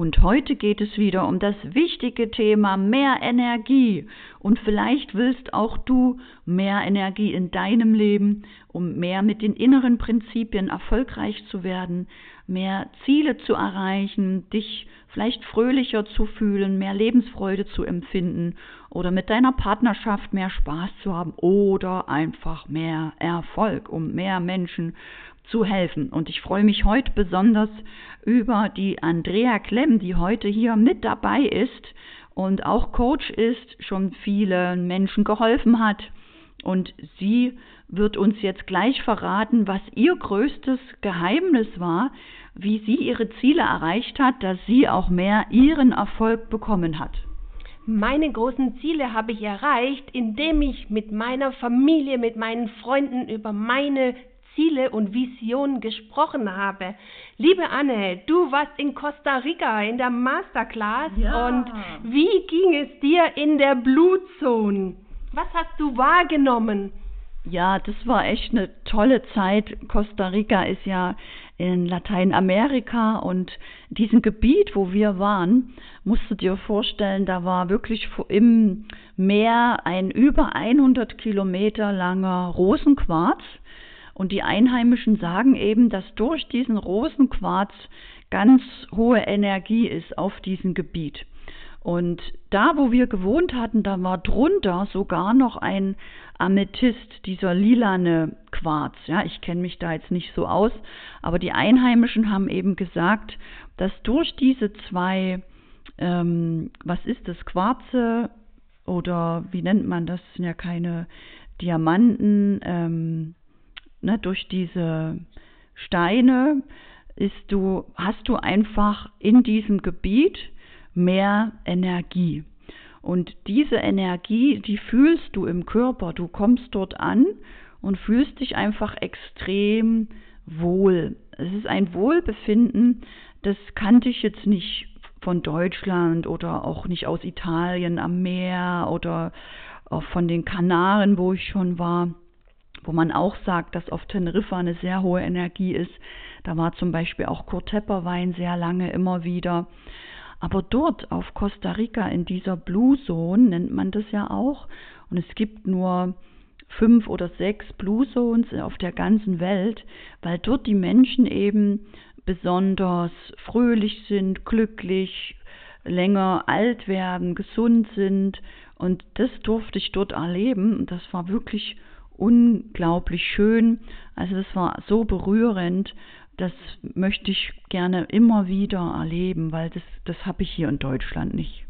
Und heute geht es wieder um das wichtige Thema mehr Energie. Und vielleicht willst auch du mehr Energie in deinem Leben, um mehr mit den inneren Prinzipien erfolgreich zu werden, mehr Ziele zu erreichen, dich vielleicht fröhlicher zu fühlen, mehr Lebensfreude zu empfinden oder mit deiner Partnerschaft mehr Spaß zu haben oder einfach mehr Erfolg, um mehr Menschen zu helfen. Und ich freue mich heute besonders über die Andrea Klemm, die heute hier mit dabei ist und auch Coach ist, schon vielen Menschen geholfen hat. Und sie wird uns jetzt gleich verraten, was ihr größtes Geheimnis war, wie sie ihre Ziele erreicht hat, dass sie auch mehr ihren Erfolg bekommen hat. Meine großen Ziele habe ich erreicht, indem ich mit meiner Familie, mit meinen Freunden über meine Ziele und Visionen gesprochen habe. Liebe Anne, du warst in Costa Rica in der Masterclass ja. und wie ging es dir in der Blutzone? Was hast du wahrgenommen? Ja, das war echt eine tolle Zeit. Costa Rica ist ja in Lateinamerika und diesem Gebiet, wo wir waren, musst du dir vorstellen, da war wirklich im Meer ein über 100 Kilometer langer Rosenquarz und die Einheimischen sagen eben, dass durch diesen Rosenquarz ganz hohe Energie ist auf diesem Gebiet. Und da, wo wir gewohnt hatten, da war drunter sogar noch ein Amethyst, dieser lilane Quarz. Ja, ich kenne mich da jetzt nicht so aus, aber die Einheimischen haben eben gesagt, dass durch diese zwei, ähm, was ist das, Quarze oder wie nennt man das, das sind ja keine Diamanten, ähm, ne, durch diese Steine du, hast du einfach in diesem Gebiet mehr Energie. Und diese Energie, die fühlst du im Körper. Du kommst dort an und fühlst dich einfach extrem wohl. Es ist ein Wohlbefinden, das kannte ich jetzt nicht von Deutschland oder auch nicht aus Italien am Meer oder auch von den Kanaren, wo ich schon war, wo man auch sagt, dass auf Teneriffa eine sehr hohe Energie ist. Da war zum Beispiel auch Kurt Tepperwein sehr lange immer wieder. Aber dort auf Costa Rica in dieser Blue Zone nennt man das ja auch. Und es gibt nur fünf oder sechs Blue Zones auf der ganzen Welt, weil dort die Menschen eben besonders fröhlich sind, glücklich, länger alt werden, gesund sind. Und das durfte ich dort erleben. Und das war wirklich unglaublich schön. Also das war so berührend das möchte ich gerne immer wieder erleben, weil das, das habe ich hier in Deutschland nicht.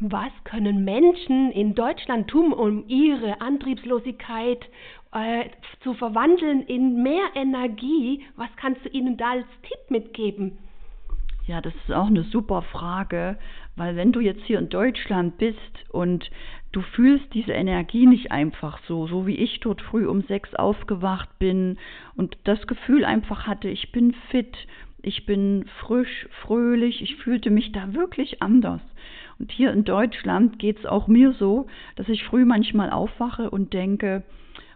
Was können Menschen in Deutschland tun, um ihre Antriebslosigkeit äh, zu verwandeln in mehr Energie? Was kannst du ihnen da als Tipp mitgeben? Ja, das ist auch eine super Frage, weil wenn du jetzt hier in Deutschland bist und du fühlst diese Energie nicht einfach so, so wie ich dort früh um sechs aufgewacht bin und das Gefühl einfach hatte, ich bin fit, ich bin frisch, fröhlich, ich fühlte mich da wirklich anders. Und hier in Deutschland geht es auch mir so, dass ich früh manchmal aufwache und denke,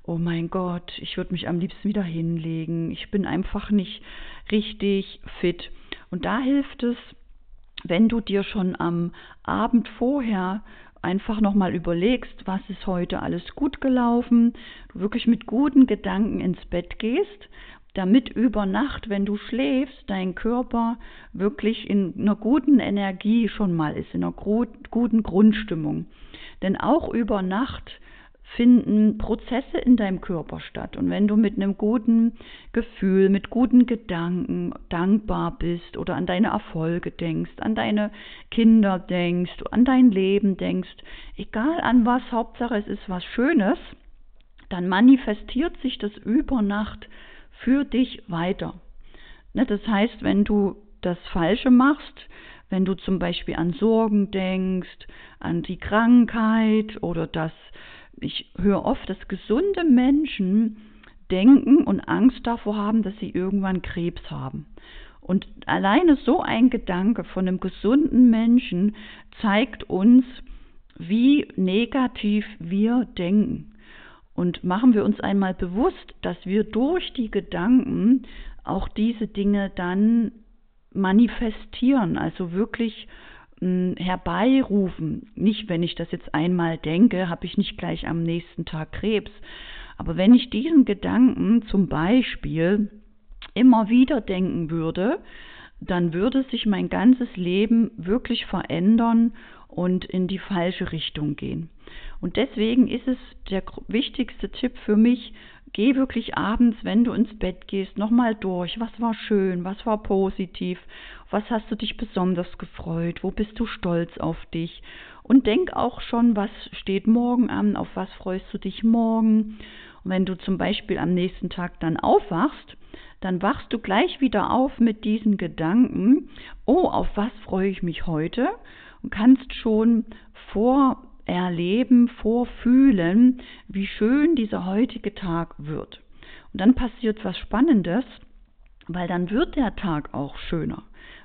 oh mein Gott, ich würde mich am liebsten wieder hinlegen, ich bin einfach nicht richtig fit. Und da hilft es, wenn du dir schon am Abend vorher einfach nochmal überlegst, was ist heute alles gut gelaufen, du wirklich mit guten Gedanken ins Bett gehst, damit über Nacht, wenn du schläfst, dein Körper wirklich in einer guten Energie schon mal ist, in einer guten Grundstimmung. Denn auch über Nacht finden Prozesse in deinem Körper statt. Und wenn du mit einem guten Gefühl, mit guten Gedanken dankbar bist oder an deine Erfolge denkst, an deine Kinder denkst, an dein Leben denkst, egal an was, Hauptsache es ist was Schönes, dann manifestiert sich das über Nacht für dich weiter. Ne, das heißt, wenn du das Falsche machst, wenn du zum Beispiel an Sorgen denkst, an die Krankheit oder das ich höre oft, dass gesunde Menschen denken und Angst davor haben, dass sie irgendwann Krebs haben. Und alleine so ein Gedanke von einem gesunden Menschen zeigt uns, wie negativ wir denken. Und machen wir uns einmal bewusst, dass wir durch die Gedanken auch diese Dinge dann manifestieren, also wirklich herbeirufen. Nicht, wenn ich das jetzt einmal denke, habe ich nicht gleich am nächsten Tag Krebs. Aber wenn ich diesen Gedanken zum Beispiel immer wieder denken würde, dann würde sich mein ganzes Leben wirklich verändern und in die falsche Richtung gehen. Und deswegen ist es der wichtigste Tipp für mich, geh wirklich abends, wenn du ins Bett gehst, nochmal durch. Was war schön? Was war positiv? Was hast du dich besonders gefreut? Wo bist du stolz auf dich? Und denk auch schon, was steht morgen an? Auf was freust du dich morgen? Und wenn du zum Beispiel am nächsten Tag dann aufwachst, dann wachst du gleich wieder auf mit diesen Gedanken, oh, auf was freue ich mich heute? Und kannst schon vorerleben, vorfühlen, wie schön dieser heutige Tag wird. Und dann passiert was Spannendes, weil dann wird der Tag auch schöner.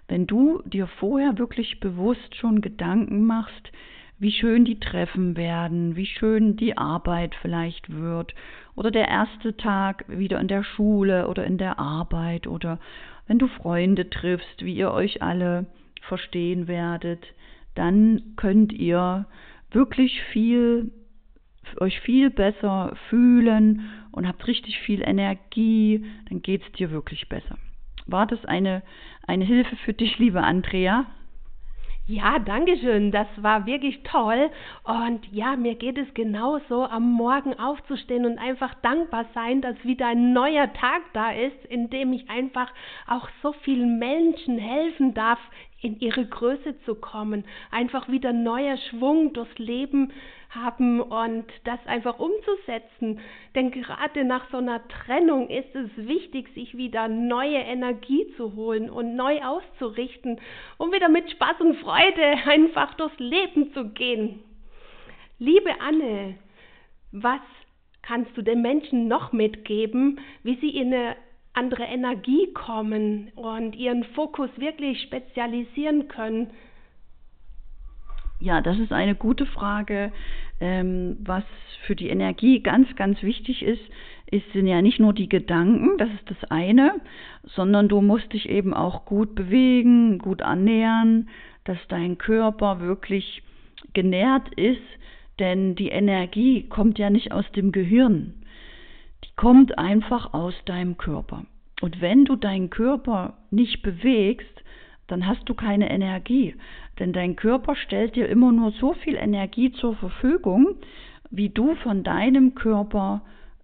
Wenn du dir vorher wirklich bewusst schon Gedanken machst, wie schön die Treffen werden, wie schön die Arbeit vielleicht wird oder der erste Tag wieder in der Schule oder in der Arbeit oder wenn du Freunde triffst, wie ihr euch alle verstehen werdet, dann könnt ihr wirklich viel euch viel besser fühlen und habt richtig viel Energie, dann geht es dir wirklich besser. War das eine, eine Hilfe für dich, liebe Andrea? Ja, danke schön. Das war wirklich toll. Und ja, mir geht es genauso, am Morgen aufzustehen und einfach dankbar sein, dass wieder ein neuer Tag da ist, in dem ich einfach auch so vielen Menschen helfen darf, in ihre Größe zu kommen, einfach wieder neuer Schwung durchs Leben haben und das einfach umzusetzen. Denn gerade nach so einer Trennung ist es wichtig, sich wieder neue Energie zu holen und neu auszurichten, um wieder mit Spaß und Freude einfach durchs Leben zu gehen. Liebe Anne, was kannst du den Menschen noch mitgeben, wie sie in eine andere Energie kommen und ihren Fokus wirklich spezialisieren können? Ja, das ist eine gute Frage. Ähm, was für die Energie ganz, ganz wichtig ist, ist, sind ja nicht nur die Gedanken, das ist das eine, sondern du musst dich eben auch gut bewegen, gut ernähren, dass dein Körper wirklich genährt ist, denn die Energie kommt ja nicht aus dem Gehirn die kommt einfach aus deinem Körper. Und wenn du deinen Körper nicht bewegst, dann hast du keine Energie. Denn dein Körper stellt dir immer nur so viel Energie zur Verfügung, wie du von deinem Körper,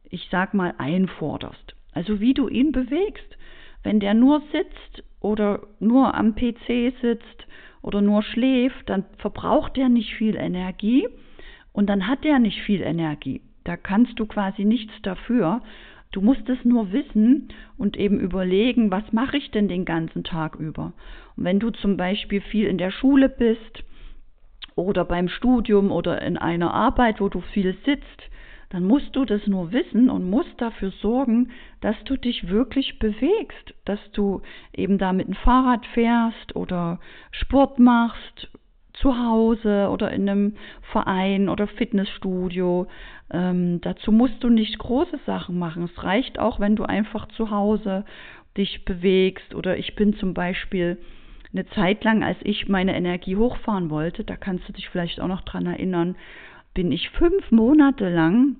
ich sag mal, einforderst. Also wie du ihn bewegst. Wenn der nur sitzt oder nur am PC sitzt oder nur schläft, dann verbraucht er nicht viel Energie und dann hat er nicht viel Energie. Da kannst du quasi nichts dafür. Du musst es nur wissen und eben überlegen, was mache ich denn den ganzen Tag über. Und wenn du zum Beispiel viel in der Schule bist oder beim Studium oder in einer Arbeit, wo du viel sitzt, dann musst du das nur wissen und musst dafür sorgen, dass du dich wirklich bewegst, dass du eben da mit dem Fahrrad fährst oder Sport machst, zu Hause oder in einem Verein oder Fitnessstudio. Ähm, dazu musst du nicht große Sachen machen. Es reicht auch, wenn du einfach zu Hause dich bewegst. Oder ich bin zum Beispiel eine Zeit lang, als ich meine Energie hochfahren wollte, da kannst du dich vielleicht auch noch dran erinnern, bin ich fünf Monate lang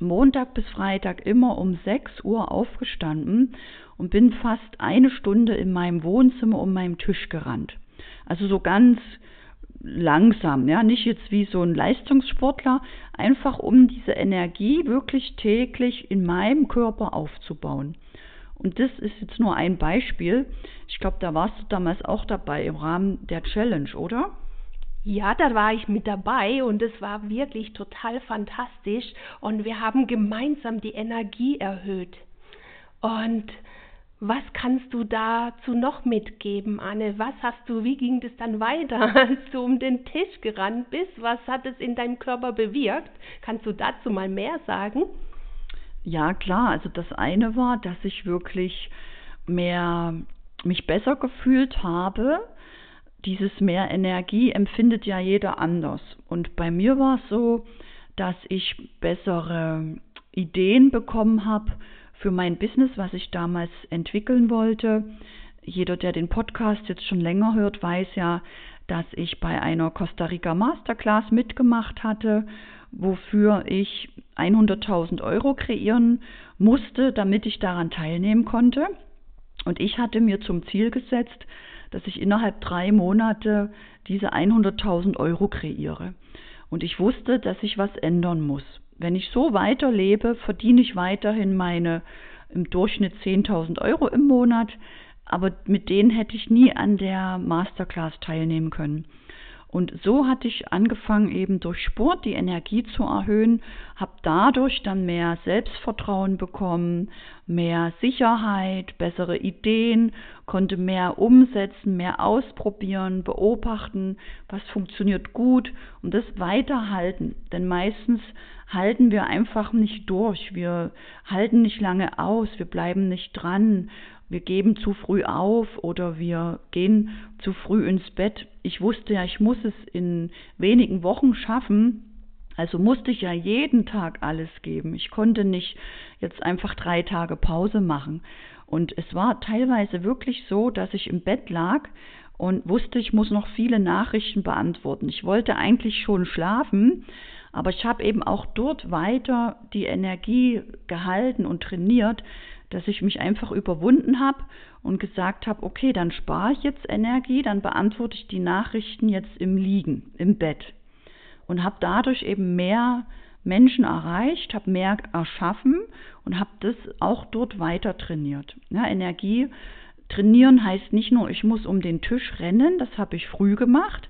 Montag bis Freitag immer um 6 Uhr aufgestanden und bin fast eine Stunde in meinem Wohnzimmer um meinen Tisch gerannt. Also so ganz langsam, ja, nicht jetzt wie so ein Leistungssportler, einfach um diese Energie wirklich täglich in meinem Körper aufzubauen. Und das ist jetzt nur ein Beispiel. Ich glaube, da warst du damals auch dabei im Rahmen der Challenge, oder? Ja, da war ich mit dabei und es war wirklich total fantastisch und wir haben gemeinsam die Energie erhöht. Und was kannst du dazu noch mitgeben, Anne? Was hast du, wie ging es dann weiter, als du um den Tisch gerannt bist? Was hat es in deinem Körper bewirkt? Kannst du dazu mal mehr sagen? Ja, klar. Also das eine war, dass ich wirklich mehr mich besser gefühlt habe. Dieses mehr Energie empfindet ja jeder anders. Und bei mir war es so, dass ich bessere Ideen bekommen habe, für mein Business, was ich damals entwickeln wollte. jeder, der den Podcast jetzt schon länger hört, weiß ja, dass ich bei einer Costa Rica Masterclass mitgemacht hatte, wofür ich 100.000 Euro kreieren musste, damit ich daran teilnehmen konnte. Und ich hatte mir zum Ziel gesetzt, dass ich innerhalb drei Monate diese 100.000 Euro kreiere. Und ich wusste, dass ich was ändern muss. Wenn ich so weiterlebe, verdiene ich weiterhin meine im Durchschnitt 10.000 Euro im Monat, aber mit denen hätte ich nie an der Masterclass teilnehmen können. Und so hatte ich angefangen, eben durch Sport die Energie zu erhöhen, habe dadurch dann mehr Selbstvertrauen bekommen, mehr Sicherheit, bessere Ideen, konnte mehr umsetzen, mehr ausprobieren, beobachten, was funktioniert gut und das weiterhalten. Denn meistens halten wir einfach nicht durch, wir halten nicht lange aus, wir bleiben nicht dran wir geben zu früh auf oder wir gehen zu früh ins Bett. Ich wusste ja, ich muss es in wenigen Wochen schaffen. Also musste ich ja jeden Tag alles geben. Ich konnte nicht jetzt einfach drei Tage Pause machen. Und es war teilweise wirklich so, dass ich im Bett lag und wusste, ich muss noch viele Nachrichten beantworten. Ich wollte eigentlich schon schlafen, aber ich habe eben auch dort weiter die Energie gehalten und trainiert, dass ich mich einfach überwunden habe und gesagt habe, okay, dann spare ich jetzt Energie, dann beantworte ich die Nachrichten jetzt im Liegen, im Bett. Und habe dadurch eben mehr Menschen erreicht, habe mehr erschaffen und habe das auch dort weiter trainiert. Ja, Energie trainieren heißt nicht nur, ich muss um den Tisch rennen, das habe ich früh gemacht,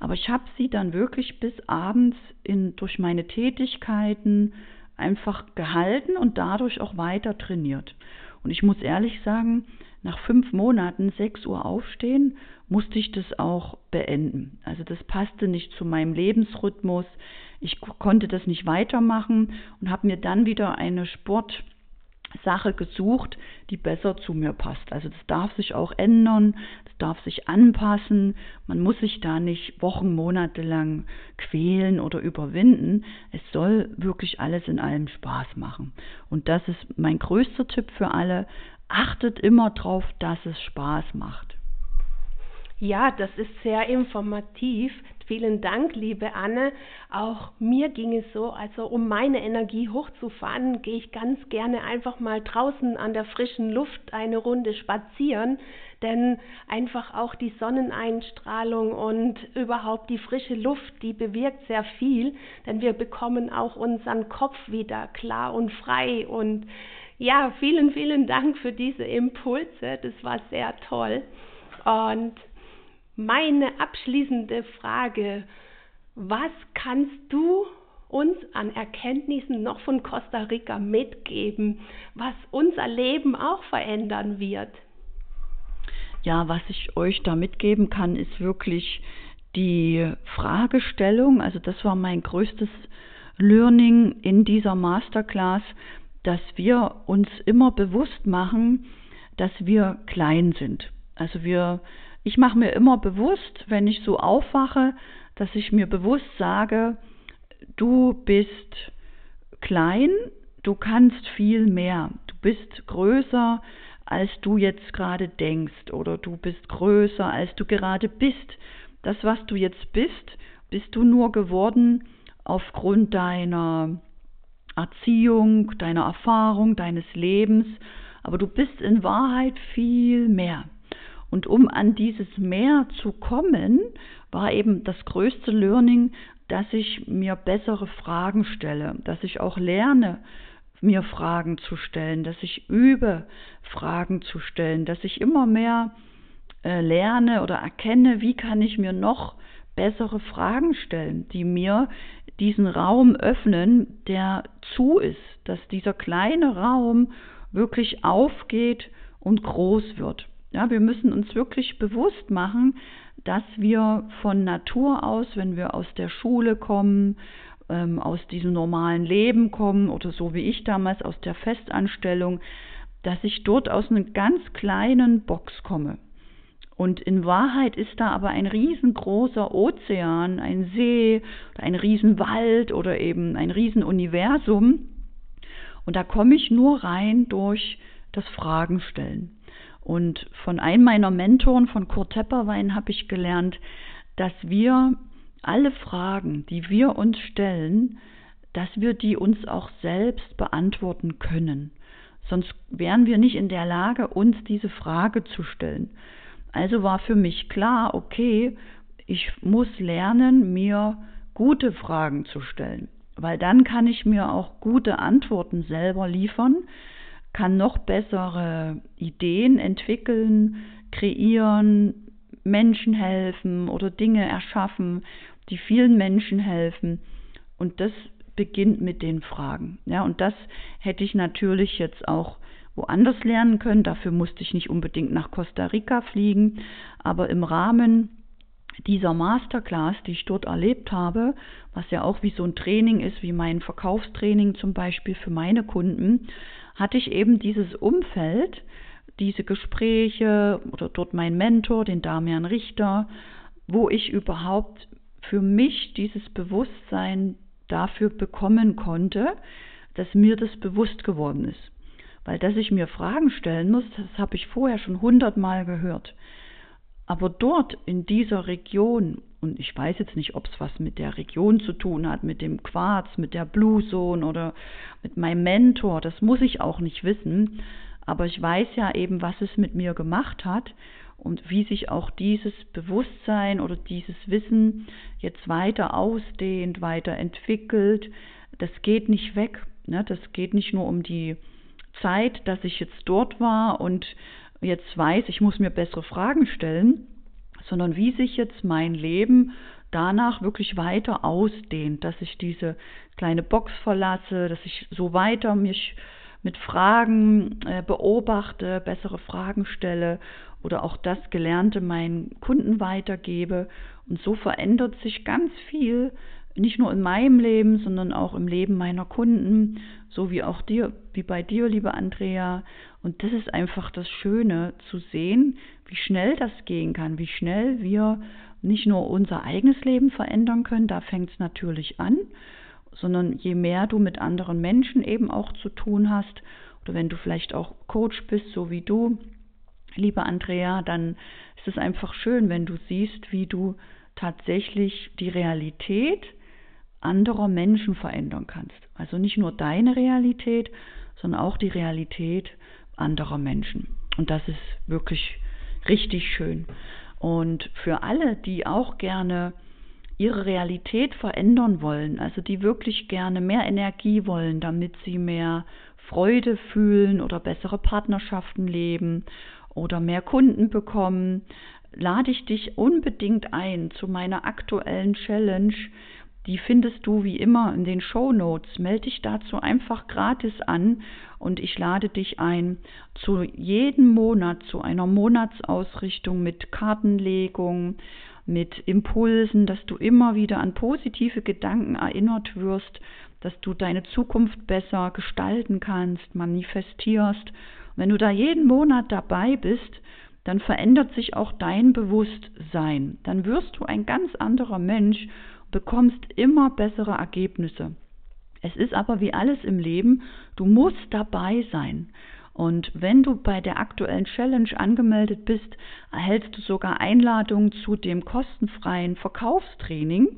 aber ich habe sie dann wirklich bis abends in, durch meine Tätigkeiten, einfach gehalten und dadurch auch weiter trainiert. Und ich muss ehrlich sagen, nach fünf Monaten 6 Uhr aufstehen, musste ich das auch beenden. Also das passte nicht zu meinem Lebensrhythmus. Ich konnte das nicht weitermachen und habe mir dann wieder eine Sport Sache gesucht, die besser zu mir passt. Also das darf sich auch ändern, das darf sich anpassen. Man muss sich da nicht Wochen, Monate lang quälen oder überwinden. Es soll wirklich alles in allem Spaß machen. Und das ist mein größter Tipp für alle. Achtet immer darauf, dass es Spaß macht. Ja, das ist sehr informativ. Vielen Dank, liebe Anne. Auch mir ging es so, also um meine Energie hochzufahren, gehe ich ganz gerne einfach mal draußen an der frischen Luft eine Runde spazieren, denn einfach auch die Sonneneinstrahlung und überhaupt die frische Luft, die bewirkt sehr viel, denn wir bekommen auch unseren Kopf wieder klar und frei und ja, vielen, vielen Dank für diese Impulse. Das war sehr toll. Und meine abschließende Frage, was kannst du uns an Erkenntnissen noch von Costa Rica mitgeben, was unser Leben auch verändern wird? Ja, was ich euch da mitgeben kann, ist wirklich die Fragestellung. Also das war mein größtes Learning in dieser Masterclass, dass wir uns immer bewusst machen, dass wir klein sind. Also wir ich mache mir immer bewusst, wenn ich so aufwache, dass ich mir bewusst sage, du bist klein, du kannst viel mehr, du bist größer, als du jetzt gerade denkst oder du bist größer, als du gerade bist. Das, was du jetzt bist, bist du nur geworden aufgrund deiner Erziehung, deiner Erfahrung, deines Lebens, aber du bist in Wahrheit viel mehr. Und um an dieses Mehr zu kommen, war eben das größte Learning, dass ich mir bessere Fragen stelle, dass ich auch lerne, mir Fragen zu stellen, dass ich übe, Fragen zu stellen, dass ich immer mehr äh, lerne oder erkenne, wie kann ich mir noch bessere Fragen stellen, die mir diesen Raum öffnen, der zu ist, dass dieser kleine Raum wirklich aufgeht und groß wird. Ja, wir müssen uns wirklich bewusst machen, dass wir von Natur aus, wenn wir aus der Schule kommen, ähm, aus diesem normalen Leben kommen oder so wie ich damals aus der Festanstellung, dass ich dort aus einer ganz kleinen Box komme. Und in Wahrheit ist da aber ein riesengroßer Ozean, ein See, ein Riesenwald oder eben ein Riesenuniversum. Und da komme ich nur rein durch das Fragen stellen. Und von einem meiner Mentoren, von Kurt Tepperwein, habe ich gelernt, dass wir alle Fragen, die wir uns stellen, dass wir die uns auch selbst beantworten können. Sonst wären wir nicht in der Lage, uns diese Frage zu stellen. Also war für mich klar, okay, ich muss lernen, mir gute Fragen zu stellen, weil dann kann ich mir auch gute Antworten selber liefern, kann noch bessere Ideen entwickeln, kreieren, Menschen helfen oder Dinge erschaffen, die vielen Menschen helfen. Und das beginnt mit den Fragen. Ja, und das hätte ich natürlich jetzt auch woanders lernen können. Dafür musste ich nicht unbedingt nach Costa Rica fliegen, aber im Rahmen dieser Masterclass, die ich dort erlebt habe, was ja auch wie so ein Training ist, wie mein Verkaufstraining zum Beispiel für meine Kunden, hatte ich eben dieses Umfeld, diese Gespräche oder dort mein Mentor, den Damian Richter, wo ich überhaupt für mich dieses Bewusstsein dafür bekommen konnte, dass mir das bewusst geworden ist. Weil dass ich mir Fragen stellen muss, das habe ich vorher schon hundertmal gehört. Aber dort in dieser Region, und ich weiß jetzt nicht, ob es was mit der Region zu tun hat, mit dem Quarz, mit der Blue Zone oder mit meinem Mentor, das muss ich auch nicht wissen. Aber ich weiß ja eben, was es mit mir gemacht hat und wie sich auch dieses Bewusstsein oder dieses Wissen jetzt weiter ausdehnt, weiter entwickelt. Das geht nicht weg. Ne? Das geht nicht nur um die Zeit, dass ich jetzt dort war und jetzt weiß, ich muss mir bessere Fragen stellen, sondern wie sich jetzt mein Leben danach wirklich weiter ausdehnt, dass ich diese kleine Box verlasse, dass ich so weiter mich mit Fragen äh, beobachte, bessere Fragen stelle oder auch das Gelernte meinen Kunden weitergebe. Und so verändert sich ganz viel, nicht nur in meinem Leben, sondern auch im Leben meiner Kunden, so wie auch dir, wie bei dir, liebe Andrea. Und das ist einfach das Schöne zu sehen, wie schnell das gehen kann, wie schnell wir nicht nur unser eigenes Leben verändern können, da fängt es natürlich an, sondern je mehr du mit anderen Menschen eben auch zu tun hast, oder wenn du vielleicht auch Coach bist, so wie du, liebe Andrea, dann ist es einfach schön, wenn du siehst, wie du tatsächlich die Realität anderer Menschen verändern kannst. Also nicht nur deine Realität, sondern auch die Realität anderer Menschen. Und das ist wirklich richtig schön. Und für alle, die auch gerne ihre Realität verändern wollen, also die wirklich gerne mehr Energie wollen, damit sie mehr Freude fühlen oder bessere Partnerschaften leben oder mehr Kunden bekommen, lade ich dich unbedingt ein zu meiner aktuellen Challenge. Die findest du wie immer in den Show Notes. Melde dich dazu einfach gratis an und ich lade dich ein zu jedem Monat zu einer Monatsausrichtung mit Kartenlegung, mit Impulsen, dass du immer wieder an positive Gedanken erinnert wirst, dass du deine Zukunft besser gestalten kannst, manifestierst wenn du da jeden Monat dabei bist, dann verändert sich auch dein Bewusstsein. Dann wirst du ein ganz anderer Mensch, bekommst immer bessere Ergebnisse. Es ist aber wie alles im Leben, du musst dabei sein. Und wenn du bei der aktuellen Challenge angemeldet bist, erhältst du sogar Einladungen zu dem kostenfreien Verkaufstraining,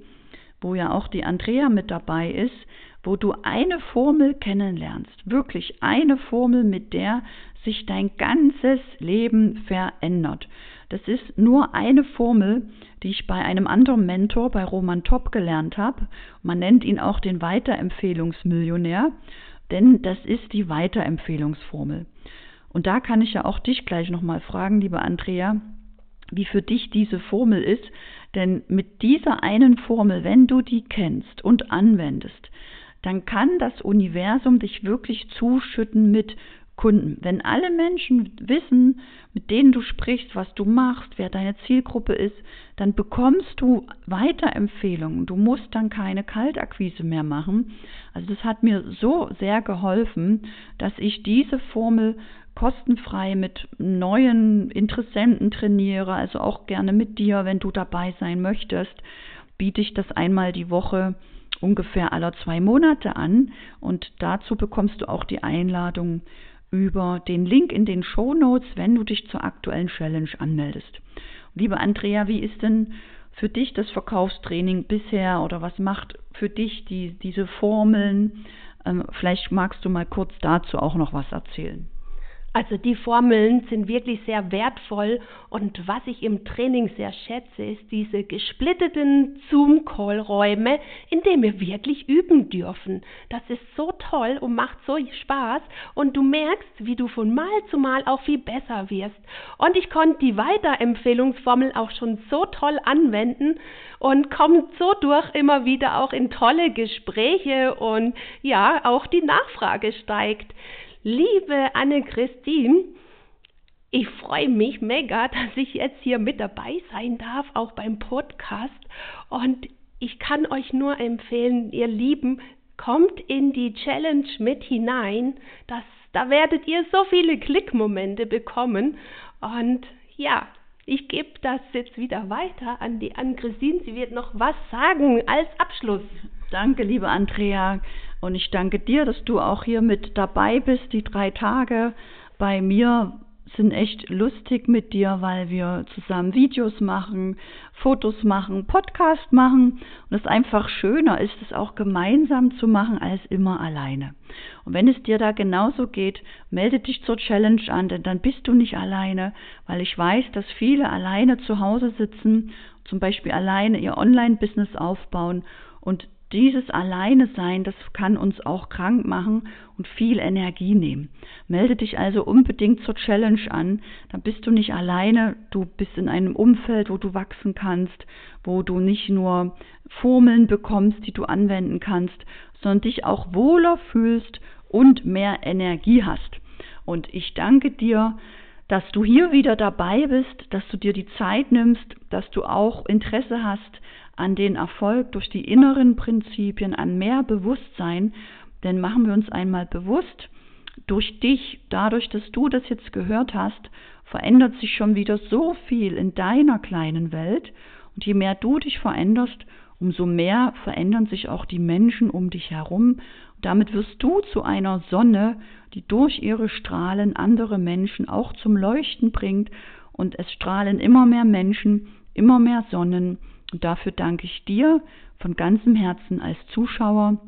wo ja auch die Andrea mit dabei ist, wo du eine Formel kennenlernst, wirklich eine Formel, mit der sich dein ganzes Leben verändert. Das ist nur eine Formel, die ich bei einem anderen Mentor, bei Roman Top, gelernt habe. Man nennt ihn auch den Weiterempfehlungsmillionär, denn das ist die Weiterempfehlungsformel. Und da kann ich ja auch dich gleich nochmal fragen, liebe Andrea, wie für dich diese Formel ist. Denn mit dieser einen Formel, wenn du die kennst und anwendest, dann kann das Universum dich wirklich zuschütten mit Kunden. Wenn alle Menschen wissen, mit denen du sprichst, was du machst, wer deine Zielgruppe ist, dann bekommst du Weiterempfehlungen. Du musst dann keine Kaltakquise mehr machen. Also das hat mir so sehr geholfen, dass ich diese Formel kostenfrei mit neuen Interessenten trainiere, also auch gerne mit dir, wenn du dabei sein möchtest, biete ich das einmal die Woche ungefähr aller zwei Monate an und dazu bekommst du auch die Einladung über den Link in den Show Notes, wenn du dich zur aktuellen Challenge anmeldest. Liebe Andrea, wie ist denn für dich das Verkaufstraining bisher oder was macht für dich die, diese Formeln? Ähm, vielleicht magst du mal kurz dazu auch noch was erzählen. Also die Formeln sind wirklich sehr wertvoll und was ich im Training sehr schätze, ist diese gesplitteten Zoom-Call-Räume, in denen wir wirklich üben dürfen. Das ist so toll und macht so Spaß und du merkst, wie du von Mal zu Mal auch viel besser wirst. Und ich konnte die Weiterempfehlungsformel auch schon so toll anwenden und komme so durch immer wieder auch in tolle Gespräche und ja, auch die Nachfrage steigt. Liebe Anne-Christine, ich freue mich mega, dass ich jetzt hier mit dabei sein darf, auch beim Podcast. Und ich kann euch nur empfehlen, ihr Lieben, kommt in die Challenge mit hinein. Das, da werdet ihr so viele Klickmomente bekommen. Und ja, ich gebe das jetzt wieder weiter an die Anne-Christine. Sie wird noch was sagen als Abschluss. Danke, liebe Andrea. Und ich danke dir, dass du auch hier mit dabei bist. Die drei Tage bei mir sind echt lustig mit dir, weil wir zusammen Videos machen, Fotos machen, Podcast machen und es einfach schöner ist, es auch gemeinsam zu machen als immer alleine. Und wenn es dir da genauso geht, melde dich zur Challenge an, denn dann bist du nicht alleine, weil ich weiß, dass viele alleine zu Hause sitzen, zum Beispiel alleine ihr Online-Business aufbauen und dieses Alleine sein, das kann uns auch krank machen und viel Energie nehmen. Melde dich also unbedingt zur Challenge an, dann bist du nicht alleine, du bist in einem Umfeld, wo du wachsen kannst, wo du nicht nur Formeln bekommst, die du anwenden kannst, sondern dich auch wohler fühlst und mehr Energie hast. Und ich danke dir, dass du hier wieder dabei bist, dass du dir die Zeit nimmst, dass du auch Interesse hast an den Erfolg durch die inneren Prinzipien, an mehr Bewusstsein. Denn machen wir uns einmal bewusst, durch dich, dadurch, dass du das jetzt gehört hast, verändert sich schon wieder so viel in deiner kleinen Welt. Und je mehr du dich veränderst, umso mehr verändern sich auch die Menschen um dich herum. Und damit wirst du zu einer Sonne, die durch ihre Strahlen andere Menschen auch zum Leuchten bringt. Und es strahlen immer mehr Menschen, immer mehr Sonnen und dafür danke ich dir von ganzem Herzen als Zuschauer.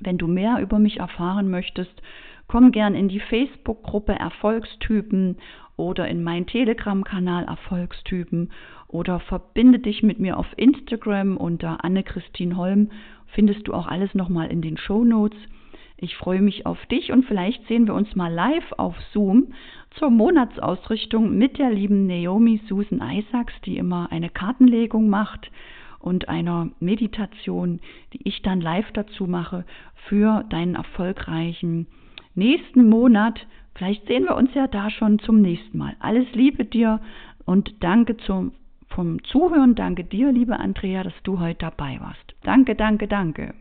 Wenn du mehr über mich erfahren möchtest, komm gern in die Facebook-Gruppe Erfolgstypen oder in meinen Telegram-Kanal Erfolgstypen oder verbinde dich mit mir auf Instagram unter Anne-Christine Holm. Findest du auch alles nochmal in den Show Notes. Ich freue mich auf dich und vielleicht sehen wir uns mal live auf Zoom zur Monatsausrichtung mit der lieben Naomi Susan Isaacs, die immer eine Kartenlegung macht und einer Meditation, die ich dann live dazu mache für deinen erfolgreichen nächsten Monat. Vielleicht sehen wir uns ja da schon zum nächsten Mal. Alles Liebe dir und danke zum, vom Zuhören. Danke dir, liebe Andrea, dass du heute dabei warst. Danke, danke, danke.